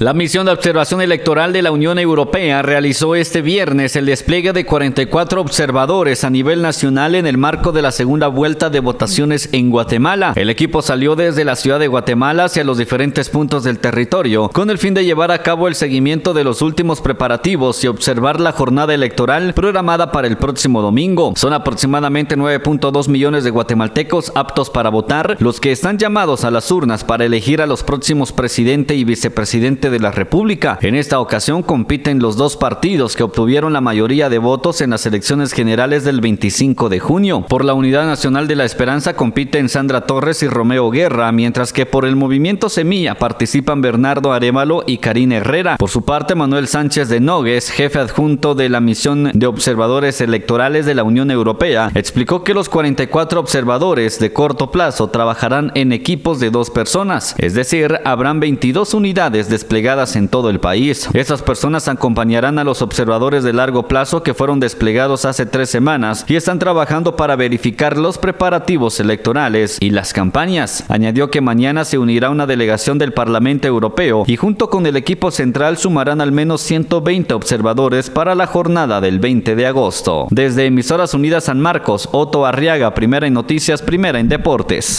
La misión de observación electoral de la Unión Europea realizó este viernes el despliegue de 44 observadores a nivel nacional en el marco de la segunda vuelta de votaciones en Guatemala. El equipo salió desde la ciudad de Guatemala hacia los diferentes puntos del territorio con el fin de llevar a cabo el seguimiento de los últimos preparativos y observar la jornada electoral programada para el próximo domingo. Son aproximadamente 9.2 millones de guatemaltecos aptos para votar, los que están llamados a las urnas para elegir a los próximos presidente y vicepresidente de la República. En esta ocasión compiten los dos partidos que obtuvieron la mayoría de votos en las elecciones generales del 25 de junio. Por la Unidad Nacional de la Esperanza compiten Sandra Torres y Romeo Guerra, mientras que por el Movimiento Semilla participan Bernardo Arevalo y Karina Herrera. Por su parte, Manuel Sánchez de Nogues, jefe adjunto de la misión de observadores electorales de la Unión Europea, explicó que los 44 observadores de corto plazo trabajarán en equipos de dos personas, es decir, habrán 22 unidades desplegadas en todo el país. Estas personas acompañarán a los observadores de largo plazo que fueron desplegados hace tres semanas y están trabajando para verificar los preparativos electorales y las campañas. Añadió que mañana se unirá una delegación del Parlamento Europeo y junto con el equipo central sumarán al menos 120 observadores para la jornada del 20 de agosto. Desde Emisoras Unidas San Marcos, Otto Arriaga, primera en noticias, primera en deportes.